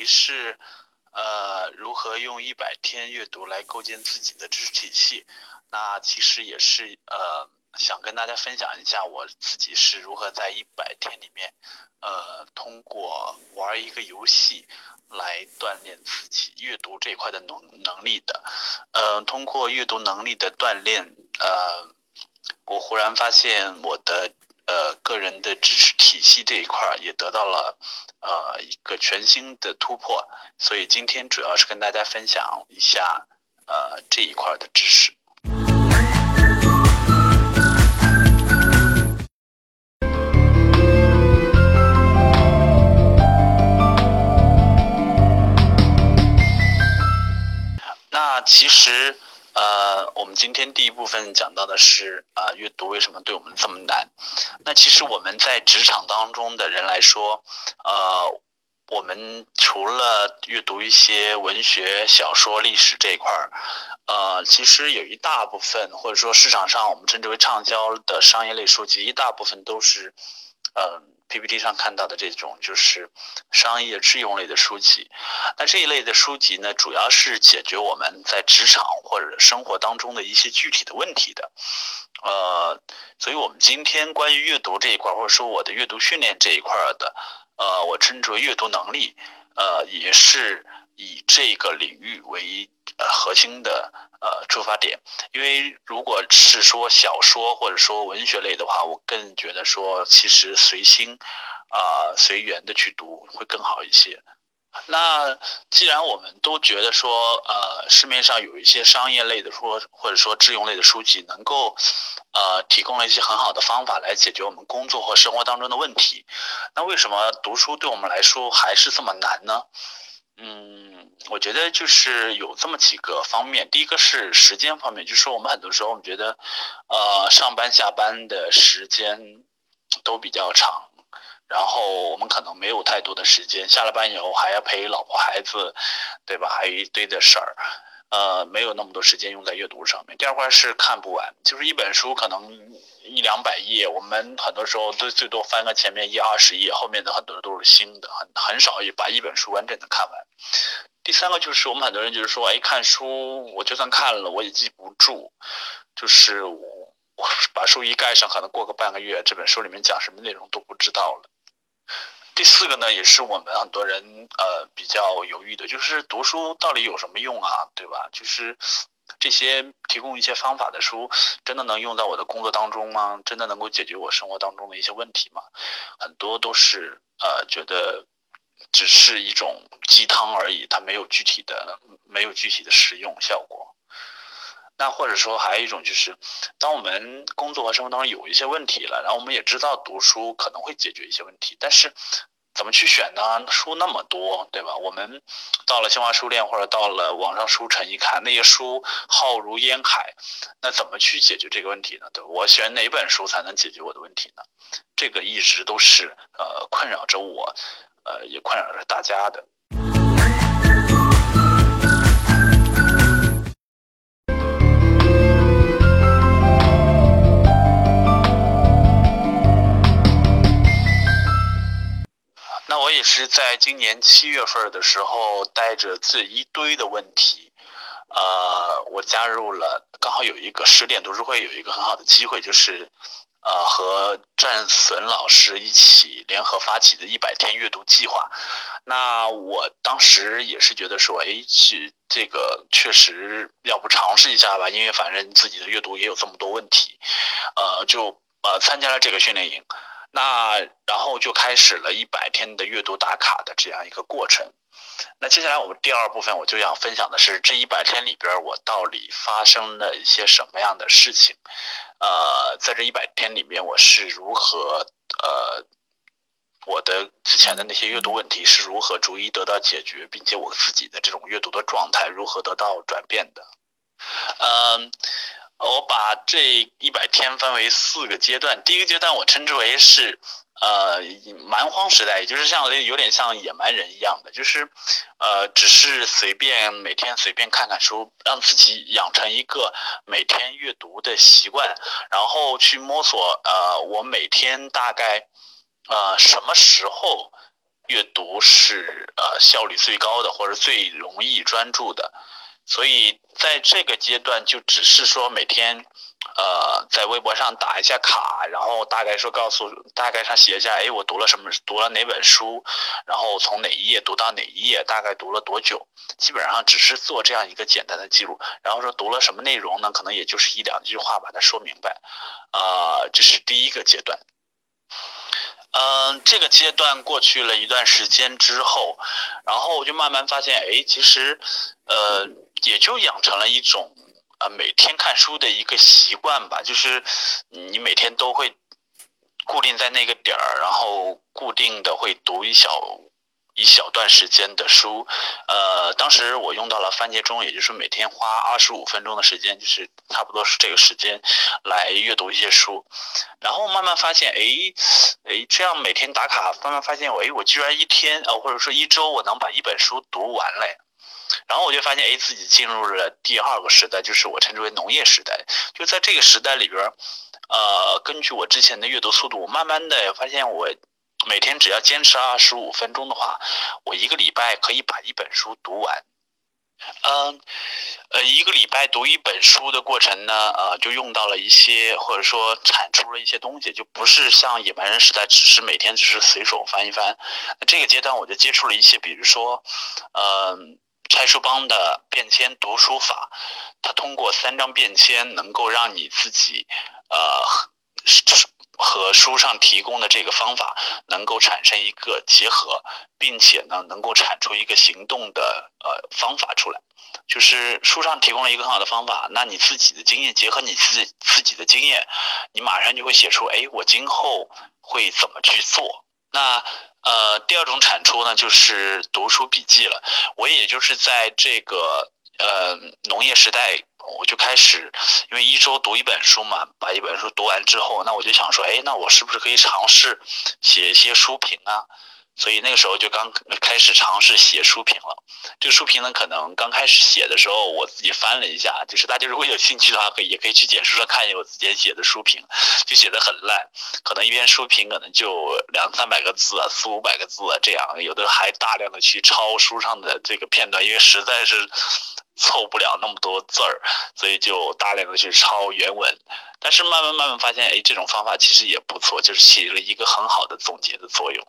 题是，呃，如何用一百天阅读来构建自己的知识体系？那其实也是呃，想跟大家分享一下我自己是如何在一百天里面，呃，通过玩一个游戏来锻炼自己阅读这一块的能能力的。呃，通过阅读能力的锻炼，呃，我忽然发现我的。呃，个人的知识体系这一块也得到了呃一个全新的突破，所以今天主要是跟大家分享一下呃这一块的知识。那其实。呃，我们今天第一部分讲到的是啊，阅读为什么对我们这么难？那其实我们在职场当中的人来说，呃，我们除了阅读一些文学、小说、历史这一块儿，呃，其实有一大部分，或者说市场上我们称之为畅销的商业类书籍，一大部分都是，呃。PPT 上看到的这种就是商业致用类的书籍，那这一类的书籍呢，主要是解决我们在职场或者生活当中的一些具体的问题的。呃，所以我们今天关于阅读这一块，或者说我的阅读训练这一块的，呃，我称之为阅读能力，呃，也是以这个领域为。呃，核心的呃出发点，因为如果是说小说或者说文学类的话，我更觉得说其实随心啊随缘的去读会更好一些。那既然我们都觉得说呃市面上有一些商业类的书或者说智用类的书籍能够呃提供了一些很好的方法来解决我们工作或生活当中的问题，那为什么读书对我们来说还是这么难呢？嗯，我觉得就是有这么几个方面。第一个是时间方面，就是说我们很多时候我们觉得，呃，上班下班的时间都比较长，然后我们可能没有太多的时间，下了班以后还要陪老婆孩子，对吧？还有一堆的事儿，呃，没有那么多时间用在阅读上面。第二块是看不完，就是一本书可能。一两百页，我们很多时候都最多翻个前面一二十页，后面的很多都是新的，很很少把一本书完整的看完。第三个就是我们很多人就是说，哎，看书我就算看了我也记不住，就是我把书一盖上，可能过个半个月，这本书里面讲什么内容都不知道了。第四个呢，也是我们很多人呃比较犹豫的，就是读书到底有什么用啊，对吧？就是。这些提供一些方法的书，真的能用在我的工作当中吗？真的能够解决我生活当中的一些问题吗？很多都是呃觉得只是一种鸡汤而已，它没有具体的没有具体的实用效果。那或者说还有一种就是，当我们工作和生活当中有一些问题了，然后我们也知道读书可能会解决一些问题，但是。怎么去选呢？书那么多，对吧？我们到了新华书店或者到了网上书城一看，那些书浩如烟海，那怎么去解决这个问题呢？对我选哪本书才能解决我的问题呢？这个一直都是呃困扰着我，呃也困扰着大家的。也是在今年七月份的时候，带着这一堆的问题，呃，我加入了，刚好有一个十点读书会，有一个很好的机会，就是，呃，和战损老师一起联合发起的一百天阅读计划。那我当时也是觉得说，哎，这这个确实要不尝试一下吧，因为反正自己的阅读也有这么多问题，呃，就呃参加了这个训练营。那然后就开始了一百天的阅读打卡的这样一个过程。那接下来我们第二部分我就想分享的是这一百天里边我到底发生了一些什么样的事情？呃，在这一百天里面我是如何呃我的之前的那些阅读问题是如何逐一得到解决，并且我自己的这种阅读的状态如何得到转变的？嗯。我把这一百天分为四个阶段，第一个阶段我称之为是，呃，蛮荒时代，也就是像有点像野蛮人一样的，就是，呃，只是随便每天随便看看书，让自己养成一个每天阅读的习惯，然后去摸索，呃，我每天大概，呃，什么时候阅读是呃效率最高的，或者最容易专注的。所以在这个阶段，就只是说每天，呃，在微博上打一下卡，然后大概说告诉，大概上写一下，哎，我读了什么，读了哪本书，然后从哪一页读到哪一页，大概读了多久，基本上只是做这样一个简单的记录。然后说读了什么内容呢？可能也就是一两句话把它说明白。啊，这是第一个阶段。嗯，这个阶段过去了一段时间之后，然后我就慢慢发现，哎，其实，呃，也就养成了一种，呃，每天看书的一个习惯吧，就是你每天都会固定在那个点儿，然后固定的会读一小。一小段时间的书，呃，当时我用到了番茄钟，也就是每天花二十五分钟的时间，就是差不多是这个时间来阅读一些书，然后慢慢发现，哎，哎，这样每天打卡，慢慢发现，我哎，我居然一天，呃，或者说一周，我能把一本书读完嘞，然后我就发现，哎，自己进入了第二个时代，就是我称之为农业时代，就在这个时代里边，呃，根据我之前的阅读速度，我慢慢的发现我。每天只要坚持二十五分钟的话，我一个礼拜可以把一本书读完。嗯，呃，一个礼拜读一本书的过程呢，呃，就用到了一些或者说产出了一些东西，就不是像野蛮人时代，只是每天只是随手翻一翻。这个阶段我就接触了一些，比如说，嗯，拆书帮的便签读书法，它通过三张便签能够让你自己，呃，和书上提供的这个方法能够产生一个结合，并且呢，能够产出一个行动的呃方法出来。就是书上提供了一个很好的方法，那你自己的经验结合你自己自己的经验，你马上就会写出，哎，我今后会怎么去做？那呃，第二种产出呢，就是读书笔记了。我也就是在这个。呃，农业时代，我就开始，因为一周读一本书嘛，把一本书读完之后，那我就想说，哎，那我是不是可以尝试写一些书评啊？所以那个时候就刚开始尝试写书评了。这个书评呢，可能刚开始写的时候，我自己翻了一下，就是大家如果有兴趣的话，可以也可以去简书上看一下我自己写的书评，就写的很烂，可能一篇书评可能就两三百个字啊，四五百个字啊这样，有的还大量的去抄书上的这个片段，因为实在是。凑不了那么多字儿，所以就大量的去抄原文。但是慢慢慢慢发现，哎，这种方法其实也不错，就是起了一个很好的总结的作用。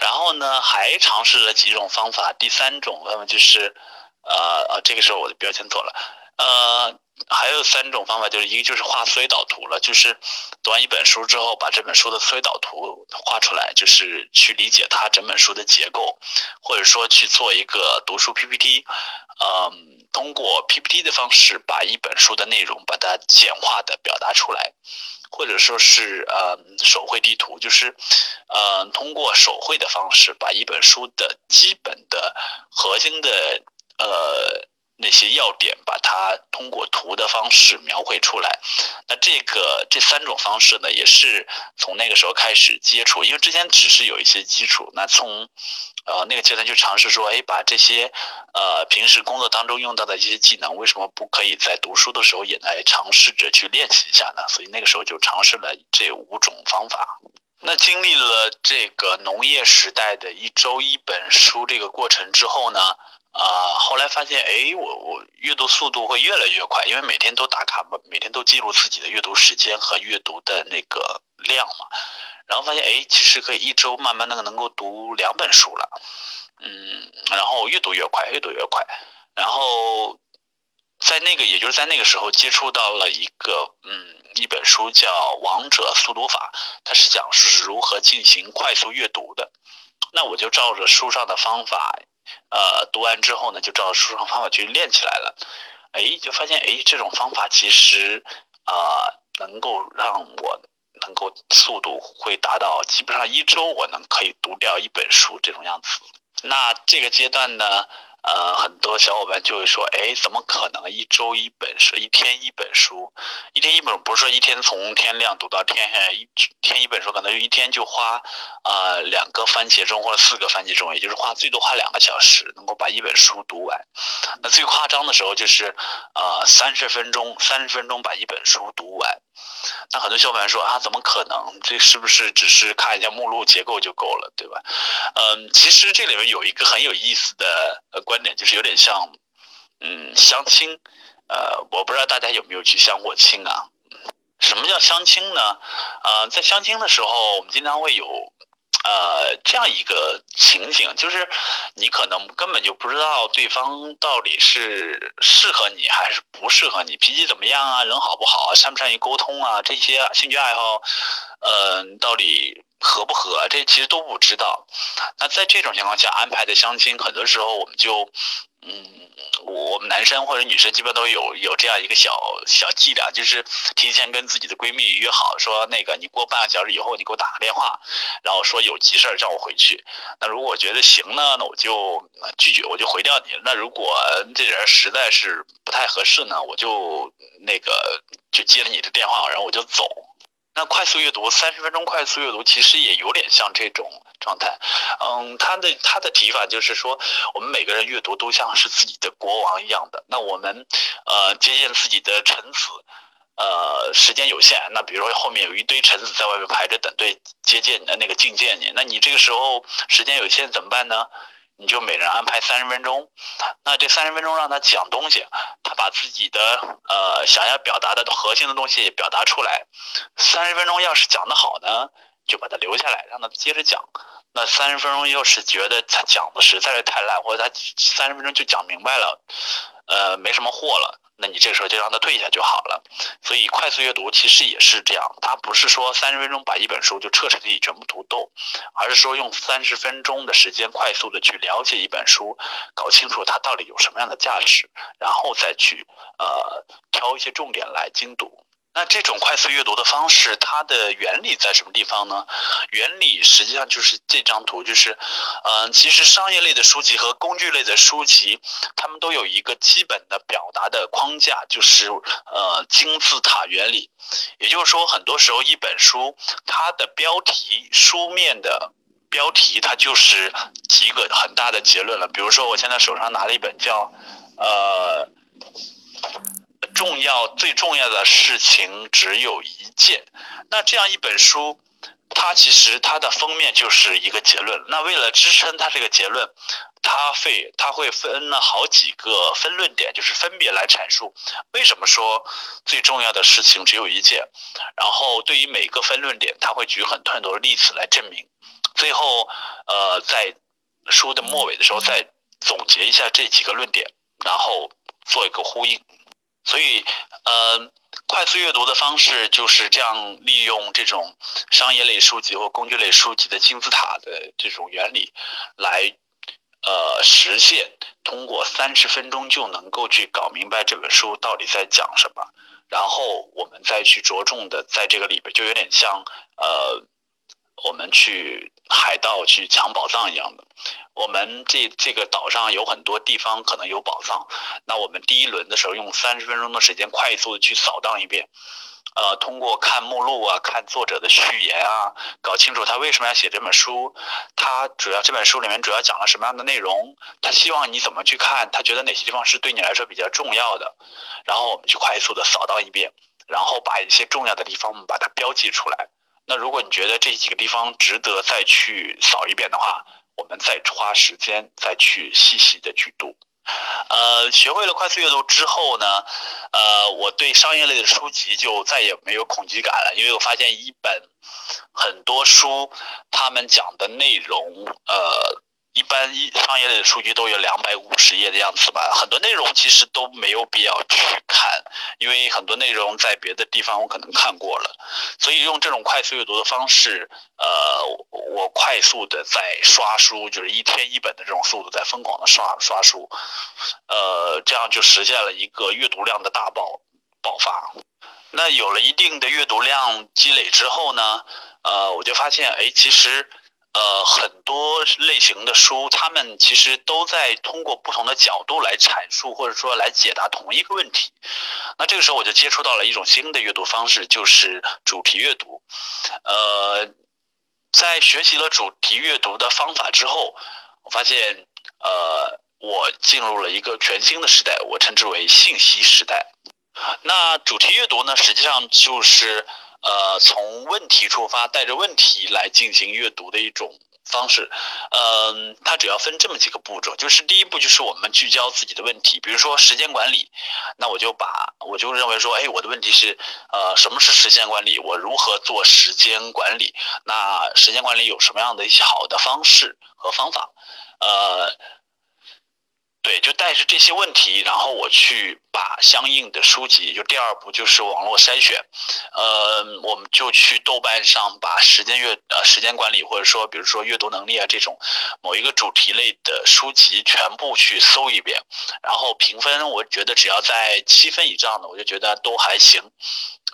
然后呢，还尝试了几种方法。第三种方法就是，呃呃，这个时候我的标签错了。呃，还有三种方法，就是一个就是画思维导图了，就是读完一本书之后，把这本书的思维导图画出来，就是去理解它整本书的结构，或者说去做一个读书 PPT，嗯。通过 PPT 的方式把一本书的内容把它简化的表达出来，或者说是呃手绘地图，就是呃通过手绘的方式把一本书的基本的核心的呃那些要点把它通过图的方式描绘出来。那这个这三种方式呢，也是从那个时候开始接触，因为之前只是有一些基础。那从呃，那个阶段就尝试说，哎，把这些，呃，平时工作当中用到的一些技能，为什么不可以在读书的时候也来尝试着去练习一下呢？所以那个时候就尝试了这五种方法。那经历了这个农业时代的一周一本书这个过程之后呢，啊，后来发现，哎，我我阅读速度会越来越快，因为每天都打卡嘛，每天都记录自己的阅读时间和阅读的那个量嘛。然后发现，哎，其实可以一周慢慢的能够读两本书了，嗯，然后越读越快，越读越快。然后在那个，也就是在那个时候接触到了一个，嗯，一本书叫《王者速读法》，它是讲是如何进行快速阅读的。那我就照着书上的方法，呃，读完之后呢，就照着书上方法去练起来了。哎，就发现，哎，这种方法其实啊，能够让我。能够速度会达到基本上一周我能可以读掉一本书这种样子。那这个阶段呢，呃，很多小伙伴就会说，哎，怎么可能一周一本书，一天一本书，一天一本不是说一天从天亮读到天黑，一天一本书可能一天就花呃两个番茄钟或者四个番茄钟，也就是花最多花两个小时能够把一本书读完。那最夸张的时候就是，呃，三十分钟，三十分钟把一本书读完。那很多小伙伴说啊，怎么可能？这是不是只是看一下目录结构就够了，对吧？嗯，其实这里面有一个很有意思的观点，就是有点像，嗯，相亲。呃，我不知道大家有没有去相过亲啊？什么叫相亲呢？呃，在相亲的时候，我们经常会有。呃，这样一个情景，就是你可能根本就不知道对方到底是适合你还是不适合你，脾气怎么样啊，人好不好啊，善不善于沟通啊，这些兴趣爱好，嗯，到底合不合，这其实都不知道。那在这种情况下安排的相亲，很多时候我们就。嗯，我们男生或者女生基本都有有这样一个小小伎俩，就是提前跟自己的闺蜜约好，说那个你过半个小时以后你给我打个电话，然后说有急事儿叫我回去。那如果觉得行呢，那我就拒绝，我就回掉你。那如果这人实在是不太合适呢，我就那个就接了你的电话，然后我就走。那快速阅读三十分钟快速阅读其实也有点像这种状态，嗯，他的他的提法就是说，我们每个人阅读都像是自己的国王一样的。那我们呃接见自己的臣子，呃时间有限，那比如说后面有一堆臣子在外面排着等队接见你的那个觐见你，那你这个时候时间有限怎么办呢？你就每人安排三十分钟，那这三十分钟让他讲东西，他把自己的呃想要表达的核心的东西表达出来。三十分钟要是讲得好呢，就把他留下来，让他接着讲。那三十分钟要是觉得他讲的实在是太烂，或者他三十分钟就讲明白了，呃，没什么货了。那你这个时候就让他退下就好了，所以快速阅读其实也是这样，它不是说三十分钟把一本书就彻彻底底全部读透，而是说用三十分钟的时间快速的去了解一本书，搞清楚它到底有什么样的价值，然后再去呃挑一些重点来精读。那这种快速阅读的方式，它的原理在什么地方呢？原理实际上就是这张图，就是，嗯，其实商业类的书籍和工具类的书籍，它们都有一个基本的表达的框架，就是呃金字塔原理。也就是说，很多时候一本书它的标题书面的标题，它就是几个很大的结论了。比如说，我现在手上拿了一本叫，呃。重要最重要的事情只有一件，那这样一本书，它其实它的封面就是一个结论。那为了支撑它这个结论，它会它会分了好几个分论点，就是分别来阐述为什么说最重要的事情只有一件。然后对于每个分论点，它会举很多很多的例子来证明。最后，呃，在书的末尾的时候再总结一下这几个论点，然后做一个呼应。所以，呃，快速阅读的方式就是这样，利用这种商业类书籍或工具类书籍的金字塔的这种原理，来，呃，实现通过三十分钟就能够去搞明白这本书到底在讲什么，然后我们再去着重的在这个里边，就有点像，呃。我们去海盗去抢宝藏一样的，我们这这个岛上有很多地方可能有宝藏，那我们第一轮的时候用三十分钟的时间快速的去扫荡一遍，呃，通过看目录啊，看作者的序言啊，搞清楚他为什么要写这本书，他主要这本书里面主要讲了什么样的内容，他希望你怎么去看，他觉得哪些地方是对你来说比较重要的，然后我们去快速的扫荡一遍，然后把一些重要的地方我们把它标记出来。那如果你觉得这几个地方值得再去扫一遍的话，我们再花时间再去细细的去读。呃，学会了快速阅读之后呢，呃，我对商业类的书籍就再也没有恐惧感了，因为我发现一本很多书，他们讲的内容，呃。一般一商业类的数据都有两百五十页的样子吧，很多内容其实都没有必要去看，因为很多内容在别的地方我可能看过了，所以用这种快速阅读的方式，呃，我快速的在刷书，就是一天一本的这种速度在疯狂的刷刷书，呃，这样就实现了一个阅读量的大爆爆发。那有了一定的阅读量积累之后呢，呃，我就发现，哎，其实。呃，很多类型的书，他们其实都在通过不同的角度来阐述，或者说来解答同一个问题。那这个时候，我就接触到了一种新的阅读方式，就是主题阅读。呃，在学习了主题阅读的方法之后，我发现，呃，我进入了一个全新的时代，我称之为信息时代。那主题阅读呢，实际上就是呃从问题出发，带着问题来进行阅读的一种。方式，嗯，它主要分这么几个步骤，就是第一步就是我们聚焦自己的问题，比如说时间管理，那我就把我就认为说，哎，我的问题是，呃，什么是时间管理？我如何做时间管理？那时间管理有什么样的一些好的方式和方法？呃。对，就带着这些问题，然后我去把相应的书籍，就第二步就是网络筛选，呃，我们就去豆瓣上把时间阅呃时间管理，或者说比如说阅读能力啊这种某一个主题类的书籍全部去搜一遍，然后评分，我觉得只要在七分以上的，我就觉得都还行，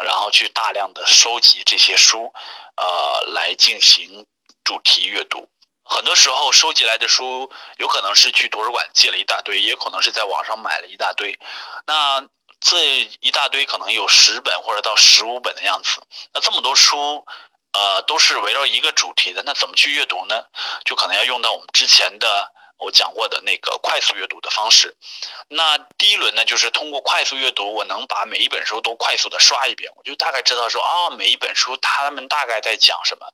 然后去大量的收集这些书，呃，来进行主题阅读。很多时候收集来的书，有可能是去图书馆借了一大堆，也可能是在网上买了一大堆。那这一大堆可能有十本或者到十五本的样子。那这么多书，呃，都是围绕一个主题的。那怎么去阅读呢？就可能要用到我们之前的。我讲过的那个快速阅读的方式，那第一轮呢，就是通过快速阅读，我能把每一本书都快速的刷一遍，我就大概知道说啊，每一本书他们大概在讲什么。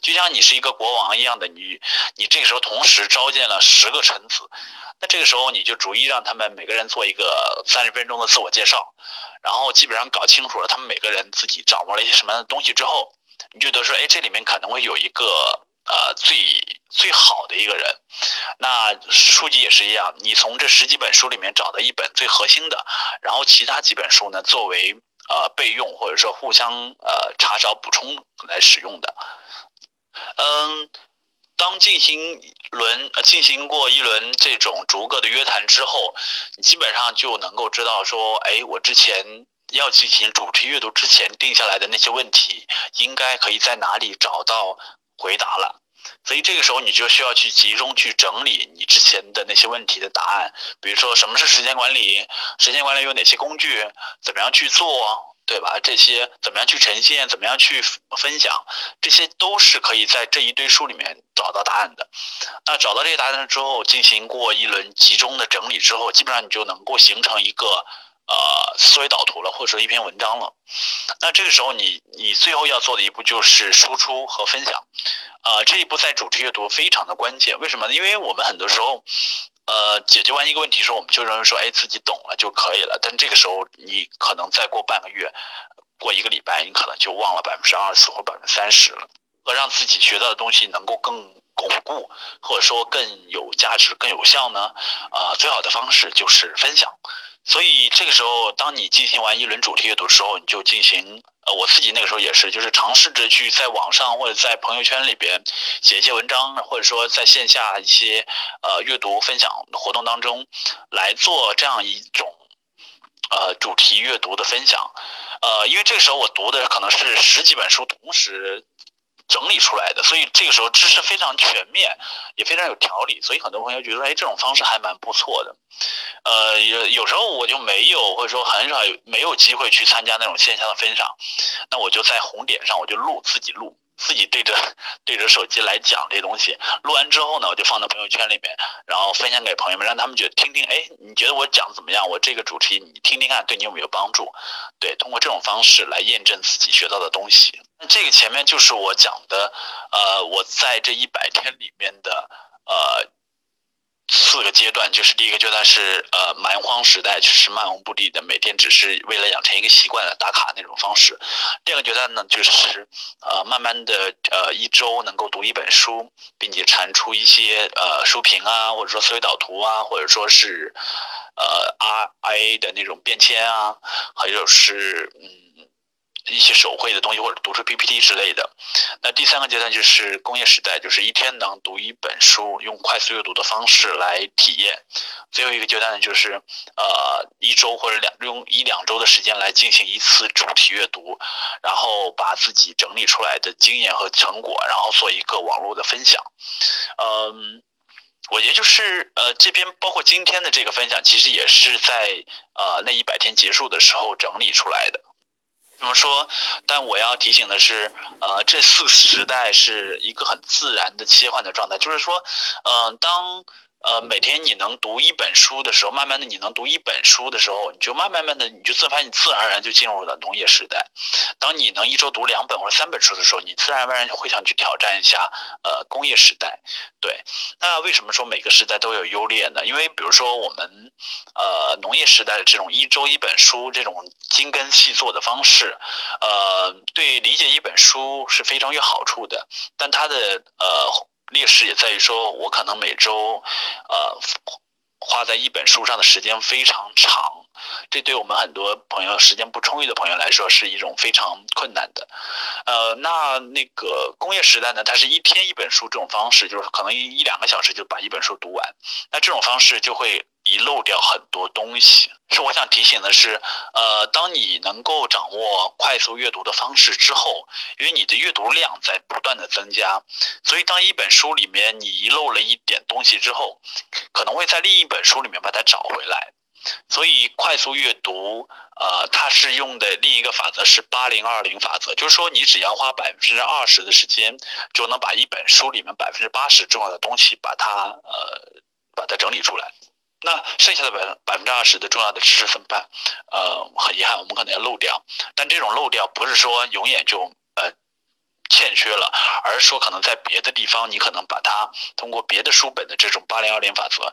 就像你是一个国王一样的，你你这个时候同时召见了十个臣子，那这个时候你就逐一让他们每个人做一个三十分钟的自我介绍，然后基本上搞清楚了他们每个人自己掌握了一些什么样的东西之后，你就得说，哎，这里面可能会有一个。呃，最最好的一个人，那书籍也是一样，你从这十几本书里面找到一本最核心的，然后其他几本书呢，作为呃备用或者说互相呃查找补充来使用的。嗯，当进行轮进行过一轮这种逐个的约谈之后，你基本上就能够知道说，哎，我之前要进行主题阅读之前定下来的那些问题，应该可以在哪里找到。回答了，所以这个时候你就需要去集中去整理你之前的那些问题的答案，比如说什么是时间管理，时间管理有哪些工具，怎么样去做，对吧？这些怎么样去呈现，怎么样去分享，这些都是可以在这一堆书里面找到答案的。那找到这些答案之后，进行过一轮集中的整理之后，基本上你就能够形成一个。呃，思维导图了，或者说一篇文章了，那这个时候你你最后要做的一步就是输出和分享，呃，这一步在主题阅读非常的关键。为什么呢？因为我们很多时候，呃，解决完一个问题时候，我们就认为说，哎，自己懂了就可以了。但这个时候，你可能再过半个月，过一个礼拜，你可能就忘了百分之二十或百分之三十了。和让自己学到的东西能够更巩固，或者说更有价值、更有效呢？啊，最好的方式就是分享。所以这个时候，当你进行完一轮主题阅读的时候，你就进行呃，我自己那个时候也是，就是尝试着去在网上或者在朋友圈里边写一些文章，或者说在线下一些呃阅读分享活动当中来做这样一种呃主题阅读的分享，呃，因为这个时候我读的可能是十几本书同时。整理出来的，所以这个时候知识非常全面，也非常有条理，所以很多朋友觉得，哎，这种方式还蛮不错的。呃，有有时候我就没有，或者说很少有没有机会去参加那种线下的分享，那我就在红点上，我就录自己录。自己对着对着手机来讲这东西，录完之后呢，我就放到朋友圈里面，然后分享给朋友们，让他们觉得听听，哎，你觉得我讲怎么样？我这个主题你听听看，对你有没有帮助？对，通过这种方式来验证自己学到的东西。那这个前面就是我讲的，呃，我在这一百天里面的，呃。四个阶段，就是第一个阶段是呃蛮荒时代，就是漫无目的的，每天只是为了养成一个习惯的打卡那种方式。第二个阶段呢，就是呃慢慢的呃一周能够读一本书，并且产出一些呃书评啊，或者说思维导图啊，或者说是呃 R I A 的那种便签啊，还有是嗯。一些手绘的东西或者读书 PPT 之类的。那第三个阶段就是工业时代，就是一天能读一本书，用快速阅读的方式来体验。最后一个阶段呢，就是呃一周或者两用一两周的时间来进行一次主题阅读，然后把自己整理出来的经验和成果，然后做一个网络的分享。嗯，我觉得就是呃这边包括今天的这个分享，其实也是在呃那一百天结束的时候整理出来的。怎么说？但我要提醒的是，呃，这四时代是一个很自然的切换的状态。就是说，嗯，当呃，每天你能读一本书的时候，慢慢的你能读一本书的时候，你就慢慢慢的你就自发你自然而然就进入了农业时代。当你能一周读两本或者三本书的时候，你自然而然会想去挑战一下呃工业时代。对，那为什么说每个时代都有优劣呢？因为比如说我们呃农业时代的这种一周一本书这种精耕细作的方式，呃，对理解一本书是非常有好处的，但它的呃。劣势也在于说，我可能每周，呃，花在一本书上的时间非常长，这对我们很多朋友时间不充裕的朋友来说是一种非常困难的。呃，那那个工业时代呢，它是一天一本书这种方式，就是可能一两个小时就把一本书读完，那这种方式就会。遗漏掉很多东西，是我想提醒的是，呃，当你能够掌握快速阅读的方式之后，因为你的阅读量在不断的增加，所以当一本书里面你遗漏了一点东西之后，可能会在另一本书里面把它找回来。所以快速阅读，呃，它是用的另一个法则是八零二零法则，就是说你只要花百分之二十的时间，就能把一本书里面百分之八十重要的东西把它呃把它整理出来。那剩下的百百分之二十的重要的知识怎么办？呃，很遗憾，我们可能要漏掉。但这种漏掉不是说永远就呃欠缺了，而是说可能在别的地方，你可能把它通过别的书本的这种八零二零法则，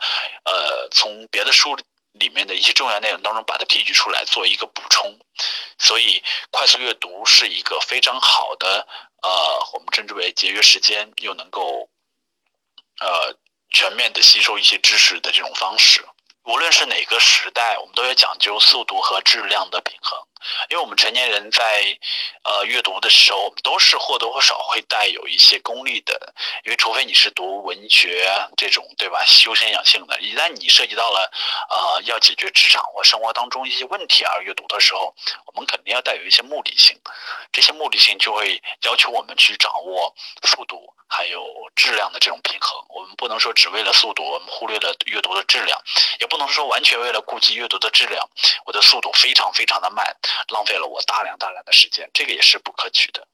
呃，从别的书里面的一些重要内容当中把它提取出来做一个补充。所以快速阅读是一个非常好的呃，我们称之为节约时间又能够。全面的吸收一些知识的这种方式，无论是哪个时代，我们都要讲究速度和质量的平衡。因为我们成年人在，呃，阅读的时候，我们都是或多或少会带有一些功利的。因为除非你是读文学这种，对吧？修身养性的，一旦你涉及到了，呃，要解决职场或生活当中一些问题而阅读的时候，我们肯定要带有一些目的性。这些目的性就会要求我们去掌握速度还有质量的这种平衡。我们不能说只为了速度，我们忽略了阅读的质量；也不能说完全为了顾及阅读的质量，我的速度非常非常的慢。浪费了我大量大量的时间，这个也是不可取的。